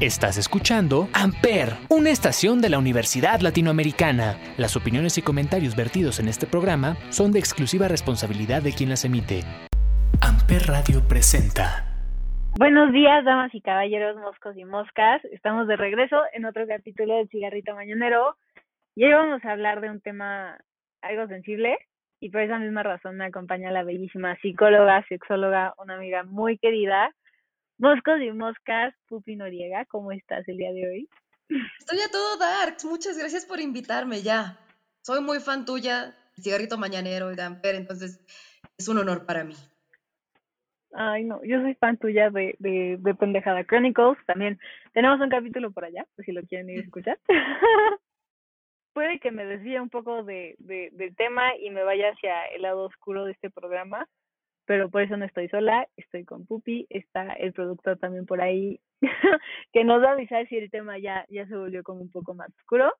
Estás escuchando Amper, una estación de la Universidad Latinoamericana. Las opiniones y comentarios vertidos en este programa son de exclusiva responsabilidad de quien las emite. Amper Radio presenta. Buenos días, damas y caballeros, moscos y moscas. Estamos de regreso en otro capítulo del Cigarrito Mañanero. Y hoy vamos a hablar de un tema algo sensible, y por esa misma razón me acompaña la bellísima psicóloga, sexóloga, una amiga muy querida, Moscos y Moscas, Pupi Noriega. ¿Cómo estás el día de hoy? Estoy a todo Darks, muchas gracias por invitarme ya. Soy muy fan tuya, Cigarrito Mañanero y Damper, entonces es un honor para mí. Ay, no, yo soy fan tuya de, de, de Pendejada Chronicles. También tenemos un capítulo por allá, por si lo quieren ir a escuchar. puede que me desvíe un poco de, de, del tema y me vaya hacia el lado oscuro de este programa, pero por eso no estoy sola, estoy con Pupi, está el productor también por ahí, que nos va a avisar si el tema ya, ya se volvió como un poco más oscuro.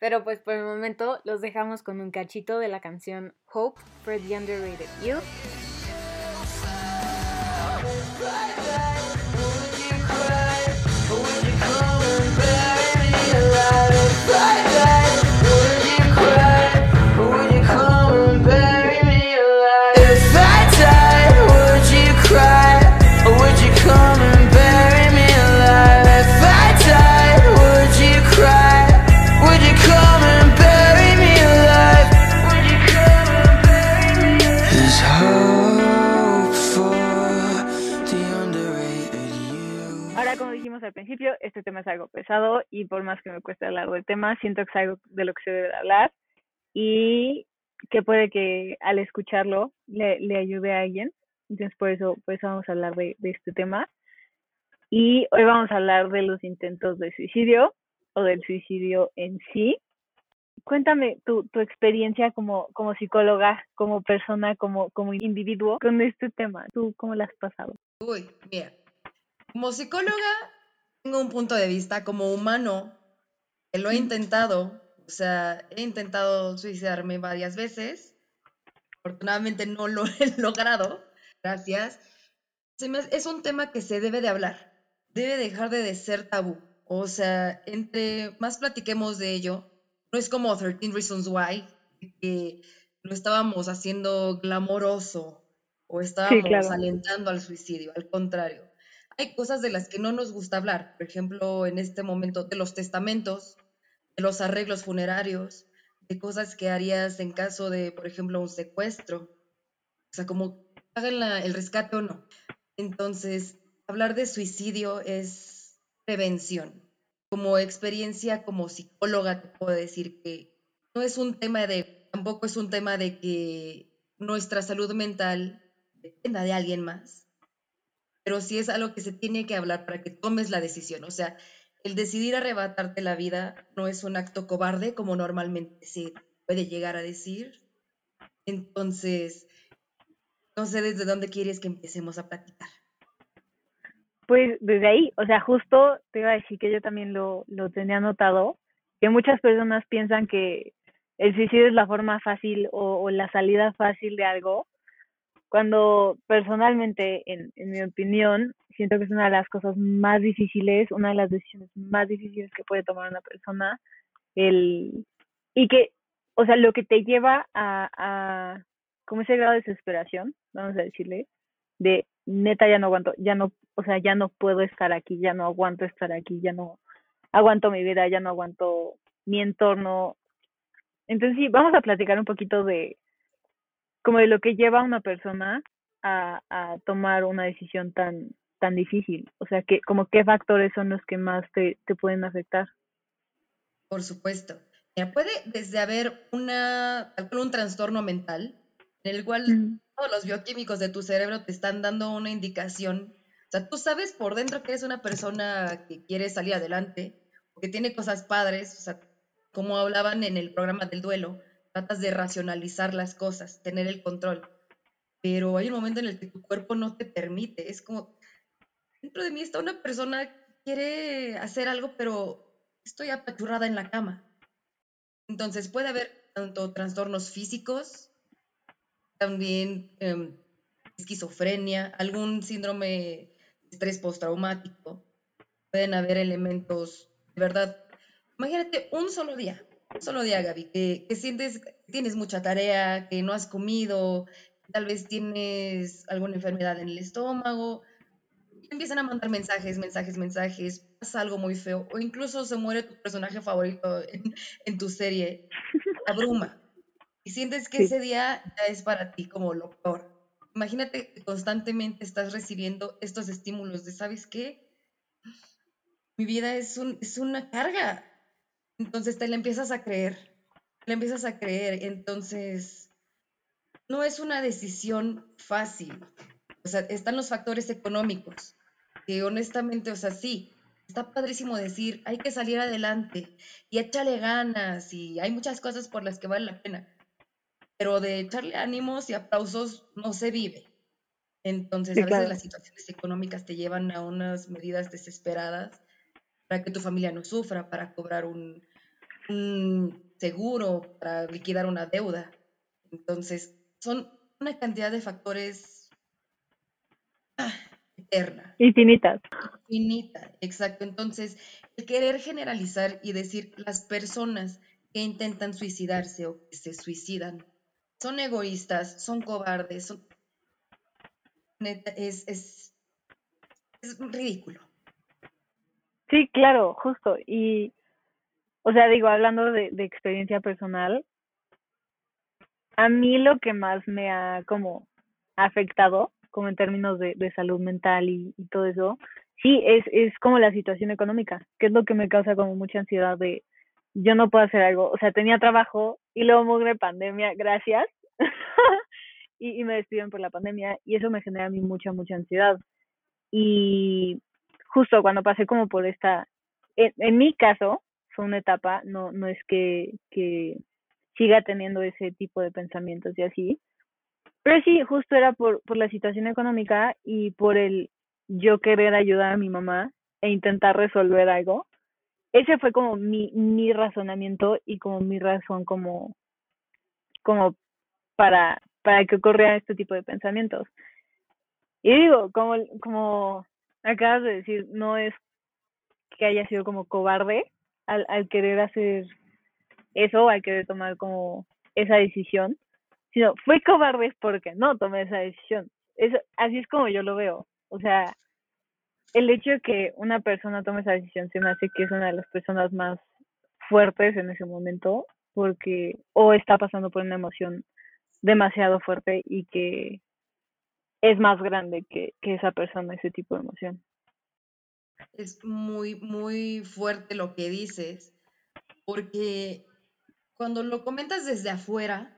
Pero pues por el momento los dejamos con un cachito de la canción Hope for the Underrated You. este tema es algo pesado y por más que me cueste hablar del tema, siento que es algo de lo que se debe hablar y que puede que al escucharlo le, le ayude a alguien. Entonces por eso, por eso vamos a hablar de, de este tema. Y hoy vamos a hablar de los intentos de suicidio o del suicidio en sí. Cuéntame tu, tu experiencia como, como psicóloga, como persona, como, como individuo con este tema. ¿Tú cómo la has pasado? Uy, mira, como psicóloga tengo un punto de vista como humano, que lo he intentado, o sea, he intentado suicidarme varias veces, afortunadamente no lo he logrado, gracias. es un tema que se debe de hablar, debe dejar de ser tabú, o sea, entre más platiquemos de ello, no es como 13 Reasons Why, que lo estábamos haciendo glamoroso o estábamos alentando al suicidio, al contrario hay cosas de las que no nos gusta hablar, por ejemplo, en este momento, de los testamentos, de los arreglos funerarios, de cosas que harías en caso de, por ejemplo, un secuestro. O sea, como hagan el rescate o no. Entonces, hablar de suicidio es prevención. Como experiencia, como psicóloga, te puedo decir que no es un tema de, tampoco es un tema de que nuestra salud mental dependa de alguien más pero sí es algo que se tiene que hablar para que tomes la decisión. O sea, el decidir arrebatarte la vida no es un acto cobarde como normalmente se puede llegar a decir. Entonces, no sé desde dónde quieres que empecemos a platicar. Pues desde ahí, o sea, justo te iba a decir que yo también lo, lo tenía notado, que muchas personas piensan que el suicidio es la forma fácil o, o la salida fácil de algo, cuando personalmente, en, en mi opinión, siento que es una de las cosas más difíciles, una de las decisiones más difíciles que puede tomar una persona, el, y que, o sea, lo que te lleva a, a como ese grado de desesperación, vamos a decirle, de neta ya no aguanto, ya no, o sea, ya no puedo estar aquí, ya no aguanto estar aquí, ya no aguanto mi vida, ya no aguanto mi entorno. Entonces sí, vamos a platicar un poquito de, como de lo que lleva a una persona a, a tomar una decisión tan, tan difícil. O sea, que, como qué factores son los que más te, te pueden afectar. Por supuesto. puede desde haber una, un trastorno mental en el cual todos los bioquímicos de tu cerebro te están dando una indicación. O sea, tú sabes por dentro que eres una persona que quiere salir adelante, que tiene cosas padres, o sea, como hablaban en el programa del duelo, tratas de racionalizar las cosas, tener el control, pero hay un momento en el que tu cuerpo no te permite, es como, dentro de mí está una persona que quiere hacer algo, pero estoy apachurrada en la cama. Entonces puede haber tanto trastornos físicos, también em, esquizofrenia, algún síndrome de estrés postraumático, pueden haber elementos, de verdad. Imagínate un solo día, solo día, Gaby, que, que sientes que tienes mucha tarea, que no has comido, tal vez tienes alguna enfermedad en el estómago, y empiezan a mandar mensajes, mensajes, mensajes, pasa algo muy feo, o incluso se muere tu personaje favorito en, tu serie, abruma, y sientes que ese día ya es para ti como lo peor. Imagínate que constantemente estás recibiendo estos estímulos de, ¿sabes qué? Mi vida es, un, es una carga. Entonces te la empiezas a creer, te la empiezas a creer. Entonces, no es una decisión fácil. O sea, están los factores económicos, que honestamente, o sea, sí, está padrísimo decir, hay que salir adelante y échale ganas y hay muchas cosas por las que vale la pena, pero de echarle ánimos y aplausos no se vive. Entonces, a veces las situaciones económicas te llevan a unas medidas desesperadas para que tu familia no sufra, para cobrar un, un seguro, para liquidar una deuda. Entonces, son una cantidad de factores ah, eterna. Infinitas. Infinita, exacto. Entonces, el querer generalizar y decir las personas que intentan suicidarse o que se suicidan son egoístas, son cobardes, son... es, es, es ridículo. Sí, claro, justo. Y, o sea, digo, hablando de, de experiencia personal, a mí lo que más me ha como afectado, como en términos de, de salud mental y, y todo eso, sí, es, es como la situación económica, que es lo que me causa como mucha ansiedad de yo no puedo hacer algo, o sea, tenía trabajo y luego mugre pandemia, gracias, y, y me despiden por la pandemia y eso me genera a mí mucha, mucha ansiedad. Y justo cuando pasé como por esta, en, mi caso, fue una etapa, no, no es que, que siga teniendo ese tipo de pensamientos y así. Pero sí, justo era por, por la situación económica y por el yo querer ayudar a mi mamá e intentar resolver algo. Ese fue como mi, mi razonamiento y como mi razón como, como para, para que ocurrieran este tipo de pensamientos. Y digo, como, como acabas de decir, no es que haya sido como cobarde al, querer hacer eso, al querer tomar como esa decisión, sino fue cobarde porque no tomé esa decisión. Eso, así es como yo lo veo. O sea, el hecho de que una persona tome esa decisión se me hace que es una de las personas más fuertes en ese momento porque o está pasando por una emoción demasiado fuerte y que es más grande que, que esa persona, ese tipo de emoción. Es muy, muy fuerte lo que dices, porque cuando lo comentas desde afuera,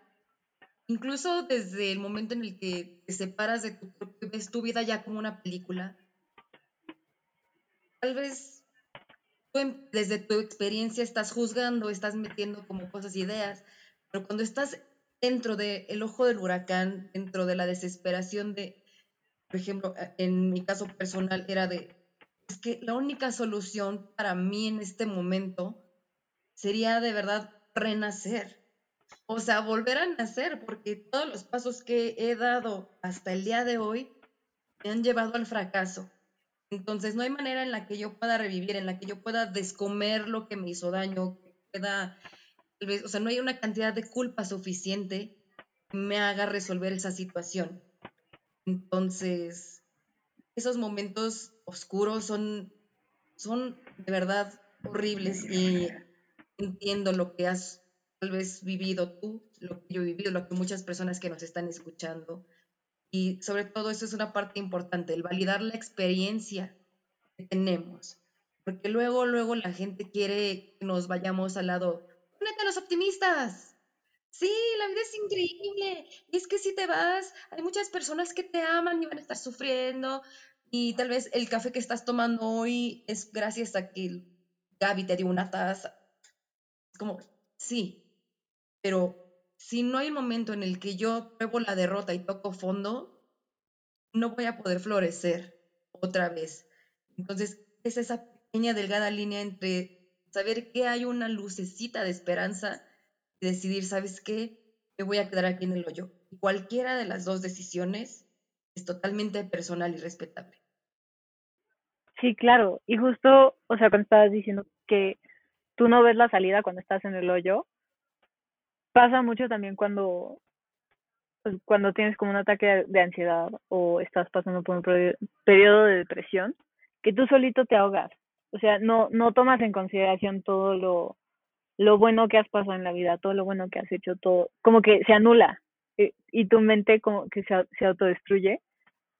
incluso desde el momento en el que te separas de tu, ves tu vida ya como una película, tal vez desde tu experiencia estás juzgando, estás metiendo como cosas, ideas, pero cuando estás dentro del ojo del huracán, dentro de la desesperación de, por ejemplo, en mi caso personal era de, es que la única solución para mí en este momento sería de verdad renacer. O sea, volver a nacer, porque todos los pasos que he dado hasta el día de hoy me han llevado al fracaso. Entonces, no hay manera en la que yo pueda revivir, en la que yo pueda descomer lo que me hizo daño, pueda o sea, no hay una cantidad de culpa suficiente que me haga resolver esa situación. Entonces, esos momentos oscuros son, son de verdad horribles y entiendo lo que has tal vez vivido tú, lo que yo he vivido, lo que muchas personas que nos están escuchando. Y sobre todo eso es una parte importante, el validar la experiencia que tenemos. Porque luego, luego la gente quiere que nos vayamos al lado los optimistas. Sí, la vida es increíble. Y es que si te vas, hay muchas personas que te aman y van a estar sufriendo. Y tal vez el café que estás tomando hoy es gracias a que Gaby te dio una taza. Es como, sí, pero si no hay momento en el que yo pruebo la derrota y toco fondo, no voy a poder florecer otra vez. Entonces, es esa pequeña delgada línea entre saber que hay una lucecita de esperanza y decidir, ¿sabes qué? Me voy a quedar aquí en el hoyo. cualquiera de las dos decisiones es totalmente personal y respetable. Sí, claro. Y justo, o sea, cuando estabas diciendo que tú no ves la salida cuando estás en el hoyo, pasa mucho también cuando pues, cuando tienes como un ataque de ansiedad o estás pasando por un periodo de depresión, que tú solito te ahogas. O sea, no no tomas en consideración todo lo lo bueno que has pasado en la vida, todo lo bueno que has hecho, todo, como que se anula eh, y tu mente como que se, se autodestruye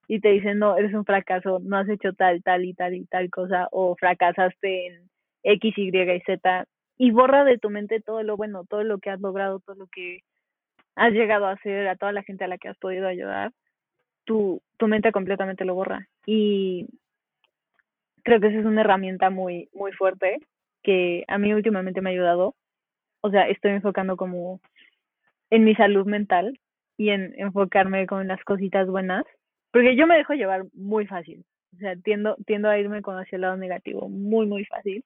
y te dicen, no, eres un fracaso, no has hecho tal, tal y tal y tal cosa, o fracasaste en X, Y y Z, y borra de tu mente todo lo bueno, todo lo que has logrado, todo lo que has llegado a hacer, a toda la gente a la que has podido ayudar, tu, tu mente completamente lo borra. Y creo que esa es una herramienta muy, muy fuerte que a mí últimamente me ha ayudado. O sea, estoy enfocando como en mi salud mental y en enfocarme con las cositas buenas, porque yo me dejo llevar muy fácil. O sea, tiendo, tiendo a irme con hacia el lado negativo muy, muy fácil.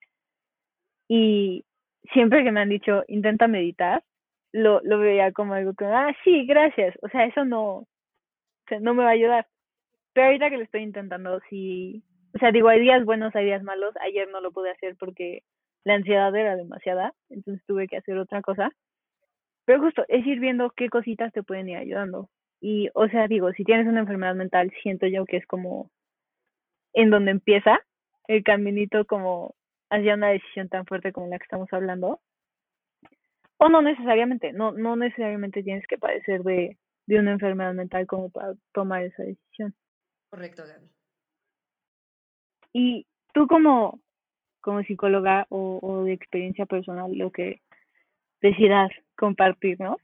Y siempre que me han dicho, intenta meditar, lo, lo veía como algo que, ah, sí, gracias. O sea, eso no, no me va a ayudar. Pero ahorita que lo estoy intentando, sí, o sea, digo, hay días buenos, hay días malos. Ayer no lo pude hacer porque la ansiedad era demasiada, entonces tuve que hacer otra cosa. Pero justo es ir viendo qué cositas te pueden ir ayudando. Y, o sea, digo, si tienes una enfermedad mental, siento yo que es como en donde empieza el caminito como hacia una decisión tan fuerte como la que estamos hablando. O no necesariamente, no, no necesariamente tienes que padecer de, de una enfermedad mental como para tomar esa decisión. Correcto, Gaby. Y tú como, como psicóloga o, de experiencia personal, lo que decidas compartir, ¿no?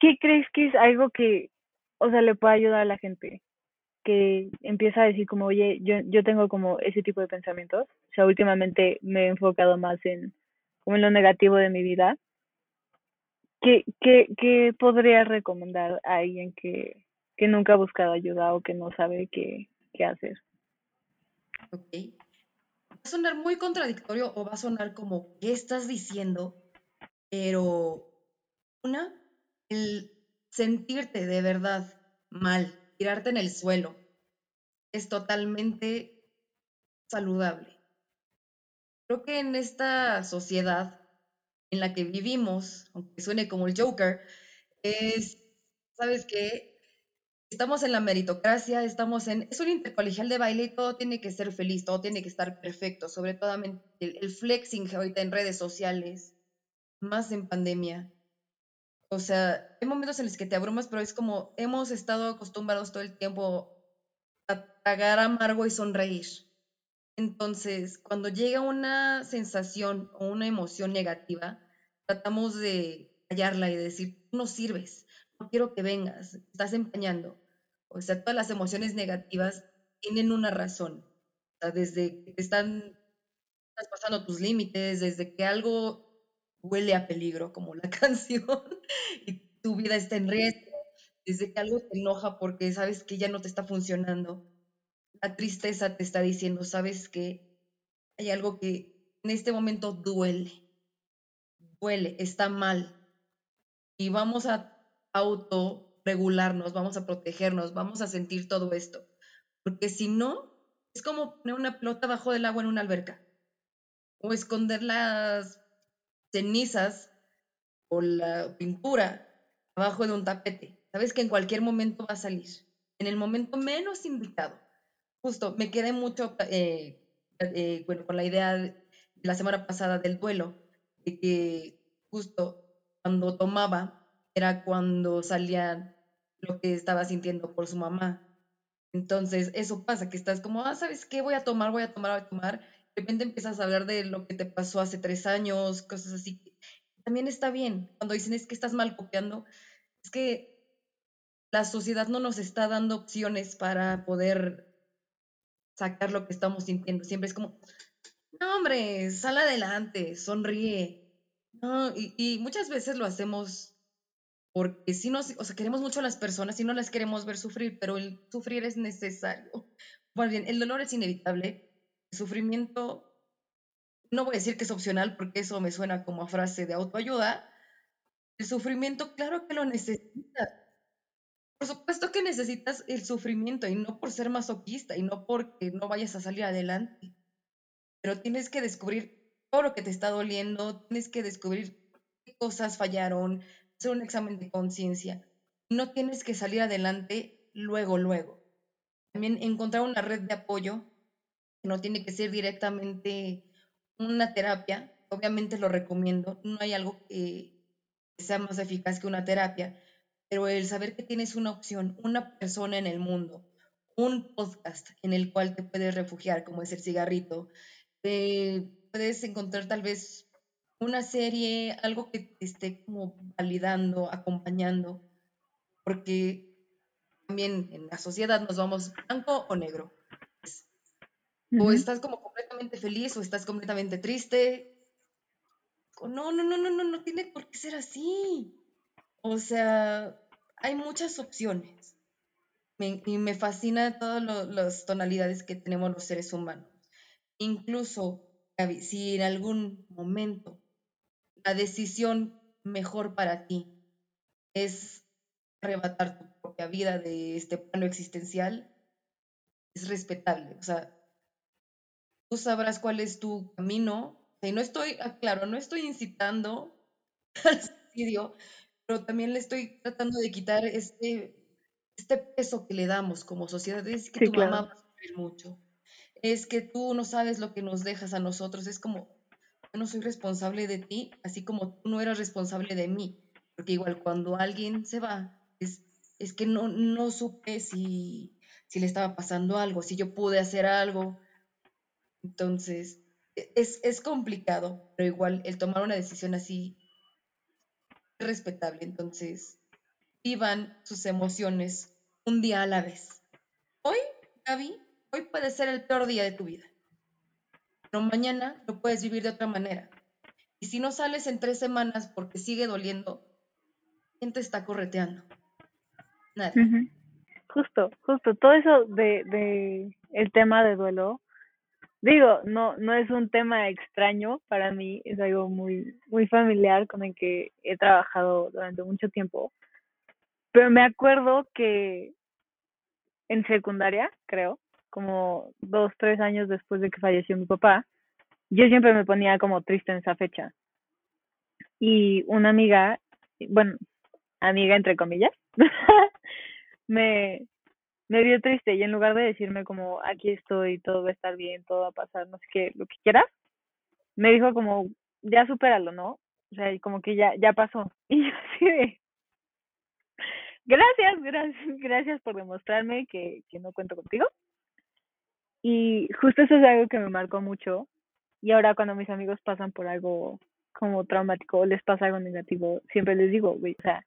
¿Qué crees que es algo que, o sea, le puede ayudar a la gente? Que empieza a decir como, oye, yo, yo tengo como ese tipo de pensamientos. O sea, últimamente me he enfocado más en, en lo negativo de mi vida. ¿Qué, qué, qué podría recomendar a alguien que, que nunca ha buscado ayuda o que no sabe qué, qué hacer? Ok. Va a sonar muy contradictorio o va a sonar como, ¿qué estás diciendo? Pero una, el sentirte de verdad mal, tirarte en el suelo, es totalmente saludable. Creo que en esta sociedad en la que vivimos, aunque suene como el Joker, es, ¿sabes qué? Estamos en la meritocracia, estamos en, es un intercolegial de baile y todo tiene que ser feliz, todo tiene que estar perfecto, sobre todo el, el flexing ahorita en redes sociales, más en pandemia. O sea, hay momentos en los que te abrumas, pero es como hemos estado acostumbrados todo el tiempo a tragar amargo y sonreír. Entonces, cuando llega una sensación o una emoción negativa, tratamos de callarla y decir, no sirves, no quiero que vengas, estás empañando. O sea, todas las emociones negativas tienen una razón. O sea, desde que te están pasando tus límites, desde que algo huele a peligro, como la canción, y tu vida está en riesgo, desde que algo te enoja porque sabes que ya no te está funcionando. La tristeza te está diciendo, sabes que hay algo que en este momento duele, duele, está mal. Y vamos a autorregularnos, vamos a protegernos, vamos a sentir todo esto. Porque si no, es como poner una pelota bajo del agua en una alberca o esconder las cenizas o la pintura abajo de un tapete. Sabes que en cualquier momento va a salir, en el momento menos indicado. Justo, me quedé mucho eh, eh, bueno, con la idea de la semana pasada del duelo, de que justo cuando tomaba era cuando salía lo que estaba sintiendo por su mamá. Entonces, eso pasa, que estás como, ah, ¿sabes qué? Voy a tomar, voy a tomar, voy a tomar de repente empiezas a hablar de lo que te pasó hace tres años, cosas así. También está bien. Cuando dicen es que estás mal copiando, es que la sociedad no nos está dando opciones para poder sacar lo que estamos sintiendo. Siempre es como, no, hombre, sal adelante, sonríe. No, y, y muchas veces lo hacemos porque si nos, o sea, queremos mucho a las personas y no las queremos ver sufrir, pero el sufrir es necesario. Bueno, bien, el dolor es inevitable, sufrimiento, no voy a decir que es opcional porque eso me suena como a frase de autoayuda. El sufrimiento, claro que lo necesitas. por supuesto que necesitas el sufrimiento y no por ser masoquista y no porque no vayas a salir adelante, pero tienes que descubrir todo lo que te está doliendo, tienes que descubrir qué cosas fallaron, hacer un examen de conciencia. No tienes que salir adelante luego, luego. También encontrar una red de apoyo, que no tiene que ser directamente una terapia, obviamente lo recomiendo, no hay algo que sea más eficaz que una terapia, pero el saber que tienes una opción, una persona en el mundo, un podcast en el cual te puedes refugiar, como es el cigarrito, puedes encontrar tal vez una serie, algo que te esté como validando, acompañando, porque también en la sociedad nos vamos blanco o negro. O estás como completamente feliz o estás completamente triste. No, no, no, no, no, no tiene por qué ser así. O sea, hay muchas opciones. y me fascina todas las tonalidades que tenemos los seres humanos. Incluso si en algún momento la decisión mejor para ti es arrebatar tu propia vida de este plano existencial, es respetable. O sea, tú sabrás cuál es tu camino. Y no estoy, claro, no estoy incitando al suicidio, pero también le estoy tratando de quitar este, este peso que le damos como sociedad. Es que tu mamá va a sufrir mucho. Es que tú no sabes lo que nos dejas a nosotros. Es como, no soy responsable de ti, así como tú no eras responsable de mí. Porque igual cuando alguien se va, es, es que no, no supe si, le estaba pasando algo, si yo pude hacer algo. Entonces, e, es, es complicado, pero igual el tomar una decisión así respetable. Entonces, vivan sus emociones un día a la vez. Hoy, Gaby, hoy puede ser el peor día de tu vida, pero mañana lo puedes vivir de otra manera. Y si no sales en tres semanas porque sigue doliendo, ¿quién te está correteando? Nada. Justo, justo. Todo eso de, de el tema de duelo digo, no, no es un tema extraño para mí, es algo muy, muy familiar con el que he trabajado durante mucho tiempo. Pero me acuerdo que en secundaria, creo, como dos, tres años después de que falleció mi papá, yo siempre me ponía como triste en esa fecha. Y una amiga, bueno, amiga entre comillas, me, me vio triste y en lugar de decirme como aquí estoy, todo va a estar bien, todo va a pasar, no sé qué, lo que quieras, me dijo como ya supéralo, ¿no? O sea, como que ya, ya pasó. Y yo así de gracias, gracias, gracias por demostrarme que, que no cuento contigo. Y justo eso es algo que me marcó mucho. Y ahora cuando mis amigos pasan por algo como traumático o les pasa algo negativo, siempre les digo, güey, o sea,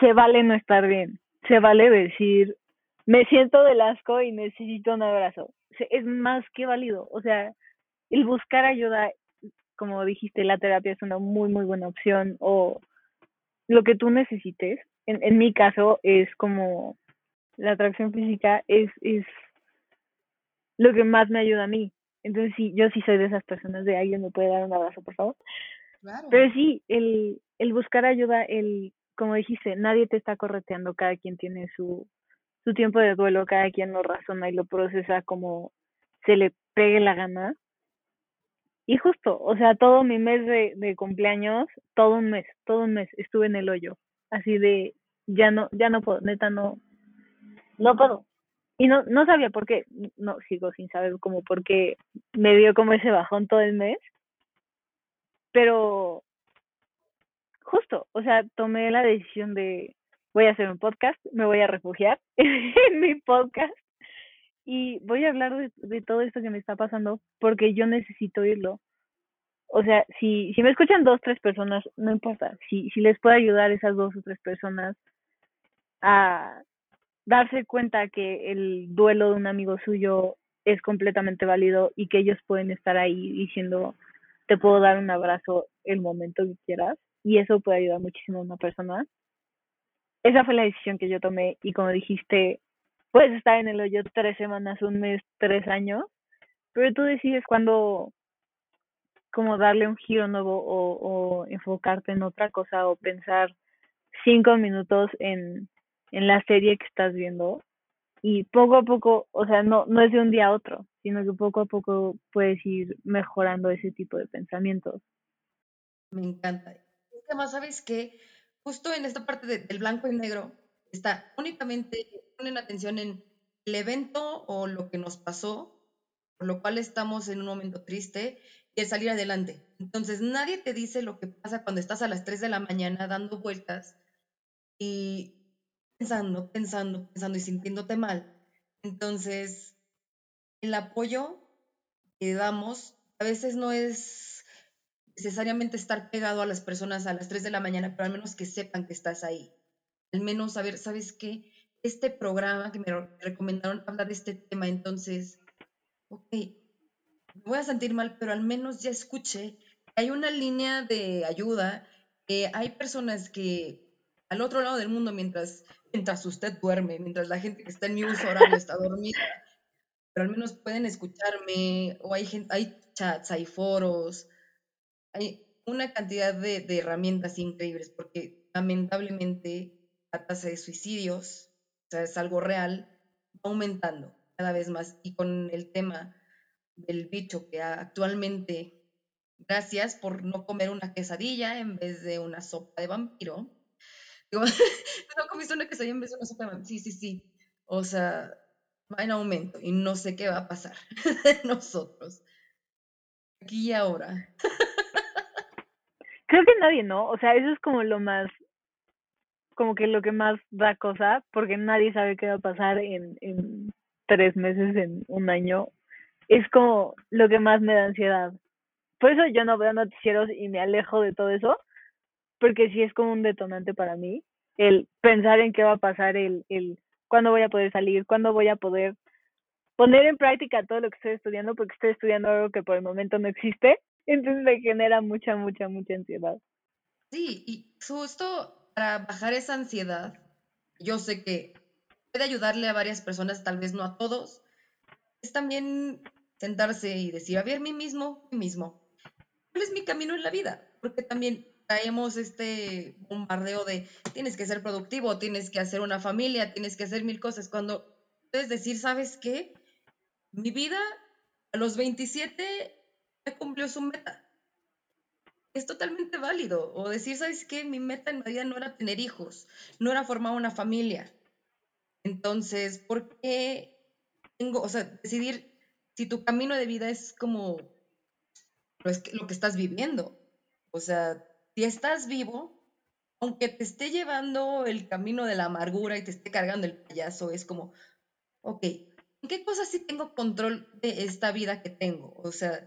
se vale no estar bien se vale decir, me siento del asco y necesito un abrazo. Es más que válido. O sea, el buscar ayuda, como dijiste, la terapia es una muy, muy buena opción o lo que tú necesites. En, en mi caso es como la atracción física es, es lo que más me ayuda a mí. Entonces sí, yo sí soy de esas personas de alguien me puede dar un abrazo, por favor. Pero sí, el, el buscar ayuda, el como dijiste, nadie te está correteando, cada quien tiene su, su tiempo de duelo, cada quien lo razona y lo procesa como se le pegue la gana. Y justo, o sea, todo mi mes de, de cumpleaños, todo un mes, todo un mes estuve en el hoyo, así de, ya no, ya no puedo, neta no, no puedo. Y no, no sabía por qué, no, sigo sin saber como por qué me dio como ese bajón todo el mes, pero justo, o sea, tomé la decisión de voy a hacer un podcast, me voy a refugiar en mi podcast y voy a hablar de, todo esto que me está pasando porque yo necesito oírlo. O sea, si, si me escuchan dos, tres personas, no importa. Si, si les puedo ayudar esas dos o tres personas a darse cuenta que el duelo de un amigo suyo es completamente válido y que ellos pueden estar ahí diciendo, te puedo dar un abrazo el momento que quieras y eso puede ayudar muchísimo a una persona. Esa fue la decisión que yo tomé y como dijiste, puedes estar en el hoyo tres semanas, un mes, tres años, pero tú decides cuándo como darle un giro nuevo o, o enfocarte en otra cosa o pensar cinco minutos en, en la serie que estás viendo y poco a poco, o sea, no, no es de un día a otro, sino que poco a poco puedes ir mejorando ese tipo de pensamientos. Me encanta. Además, ¿sabes qué? Justo en esta parte del blanco y negro está únicamente, ponen atención en el evento o lo que nos pasó, por lo cual estamos en un momento triste y el salir adelante. Entonces, nadie te dice lo que pasa cuando estás a las 3 de la mañana dando vueltas y pensando, pensando, pensando y sintiéndote mal. Entonces, el apoyo que damos a veces no es necesariamente estar pegado a las personas a las 3 de la mañana, pero al menos que sepan que estás ahí. Al menos saber, ¿sabes qué? Este programa que me recomendaron habla de este tema, entonces, ok, me voy a sentir mal, pero al menos ya escuché que hay una línea de ayuda, que hay personas que al otro lado del mundo, mientras, mientras usted duerme, mientras la gente que está en mi uso horario está dormida, pero al menos pueden escucharme, o hay, gente, hay chats, hay foros, hay una cantidad de, de herramientas increíbles, porque lamentablemente la tasa de suicidios, o sea, es algo real, va aumentando cada vez más. Y con el tema del bicho que actualmente, gracias por no comer una quesadilla en vez de una sopa de vampiro. Digo, no comiste una quesadilla en vez de una sopa. Sí, sí, sí. O sea, va en aumento y no sé qué va a pasar de nosotros. Aquí y ahora. Creo que nadie, ¿no? O sea, eso es como lo más, como que lo que más da cosa, porque nadie sabe qué va a pasar en, en tres meses, en un año. Es como lo que más me da ansiedad. Por eso yo no veo noticieros y me alejo de todo eso, porque sí es como un detonante para mí, el pensar en qué va a pasar, el, el cuándo voy a poder salir, cuándo voy a poder poner en práctica todo lo que estoy estudiando, porque estoy estudiando algo que por el momento no existe, entonces me genera mucha, mucha, mucha ansiedad. Sí, y justo para bajar esa ansiedad, yo sé que puede ayudarle a varias personas, tal vez no a todos, es también sentarse y decir, a ver, mí mismo, mí mismo, ¿cuál es mi camino en la vida? Porque también traemos este bombardeo de tienes que ser productivo, tienes que hacer una familia, tienes que hacer mil cosas, cuando puedes decir, ¿sabes qué? Mi vida a los 27 ya cumplió su meta. Es totalmente válido. O decir, ¿sabes qué? Mi meta en la vida no era tener hijos, no era formar una familia. Entonces, ¿por qué tengo, o sea, decidir si tu camino de vida es como lo que estás viviendo? O sea, si estás vivo, aunque te esté llevando el camino de la amargura y te esté cargando el payaso, es como, ok, ¿en qué cosas sí tengo control de esta vida que tengo? O sea,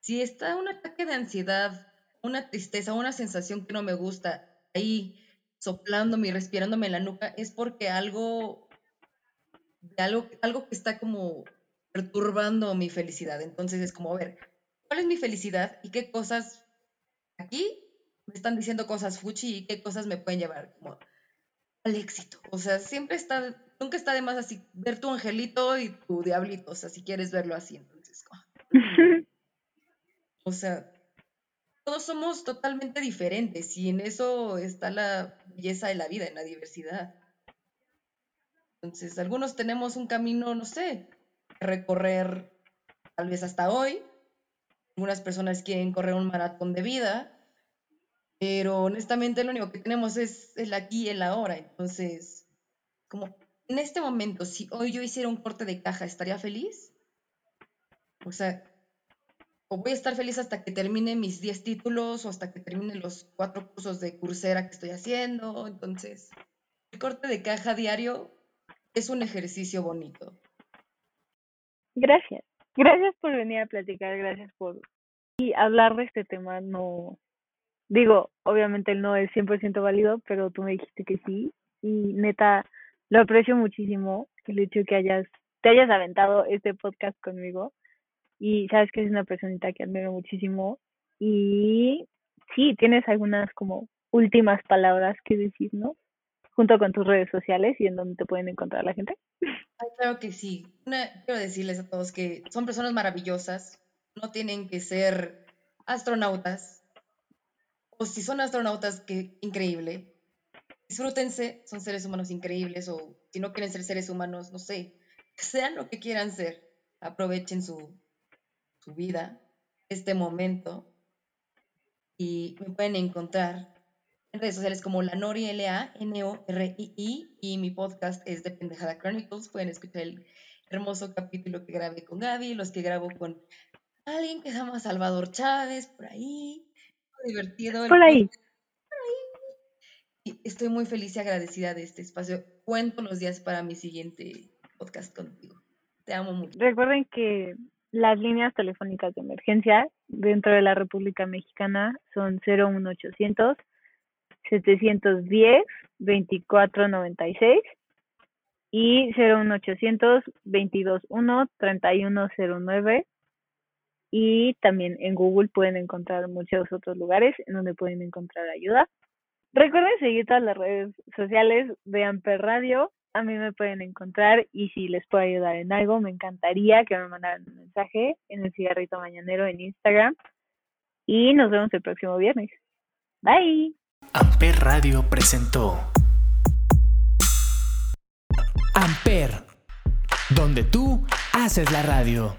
si está un ataque de ansiedad, una tristeza, una sensación que no me gusta ahí soplándome y respirándome en la nuca, es porque algo, algo, algo que está como perturbando mi felicidad. Entonces es como, a ver, ¿cuál es mi felicidad y qué cosas aquí me están diciendo cosas fuchi y qué cosas me pueden llevar como al éxito. O sea, siempre está, nunca está de más así ver tu angelito y tu diablito, o sea, si quieres verlo así, entonces. o sea, todos somos totalmente diferentes y en eso está la belleza de la vida, en la diversidad. Entonces, algunos tenemos un camino, no sé, recorrer tal vez hasta hoy. Algunas personas quieren correr un maratón de vida pero honestamente lo único que tenemos es el aquí y el ahora. Entonces, como en este momento, si hoy yo hiciera un corte de caja, ¿estaría feliz? O sea, o voy a estar feliz hasta que termine mis 10 títulos o hasta que termine los cuatro cursos de cursera que estoy haciendo. Entonces, el corte de caja diario es un ejercicio bonito. Gracias. Gracias por venir a platicar, gracias por y hablar de este tema. No, Digo, obviamente el no es 100% válido, pero tú me dijiste que sí. Y neta, lo aprecio muchísimo el hecho de que hayas, te hayas aventado este podcast conmigo. Y sabes que es una personita que admiro muchísimo. Y sí, tienes algunas como últimas palabras que decirnos junto con tus redes sociales y en donde te pueden encontrar la gente. claro que sí. quiero decirles a todos que son personas maravillosas, no tienen que ser astronautas, o si son astronautas, qué increíble. disfrútense, son seres humanos increíbles o si no quieren ser seres humanos, no sé, sean lo que quieran ser, aprovechen su, su vida, este momento y me pueden encontrar en redes sociales como la Nori L-A-N-O-R-I-I y mi podcast es de Pendejada Chronicles, pueden escuchar el hermoso capítulo que grabé con Gaby, los que grabo con alguien que se llama Salvador Chávez, por ahí, divertido. Por ahí. Estoy muy feliz y agradecida de este espacio. Cuento los días para mi siguiente podcast contigo. Te amo mucho. Recuerden que las líneas telefónicas de emergencia dentro de la República Mexicana son 01800 710 2496 y 01800 221 3109 y también en Google pueden encontrar muchos otros lugares en donde pueden encontrar ayuda. Recuerden seguir todas las redes sociales de Amper Radio. A mí me pueden encontrar y si les puedo ayudar en algo, me encantaría que me mandaran un mensaje en el cigarrito mañanero en Instagram. Y nos vemos el próximo viernes. Bye. Amper Radio presentó Amper, donde tú haces la radio.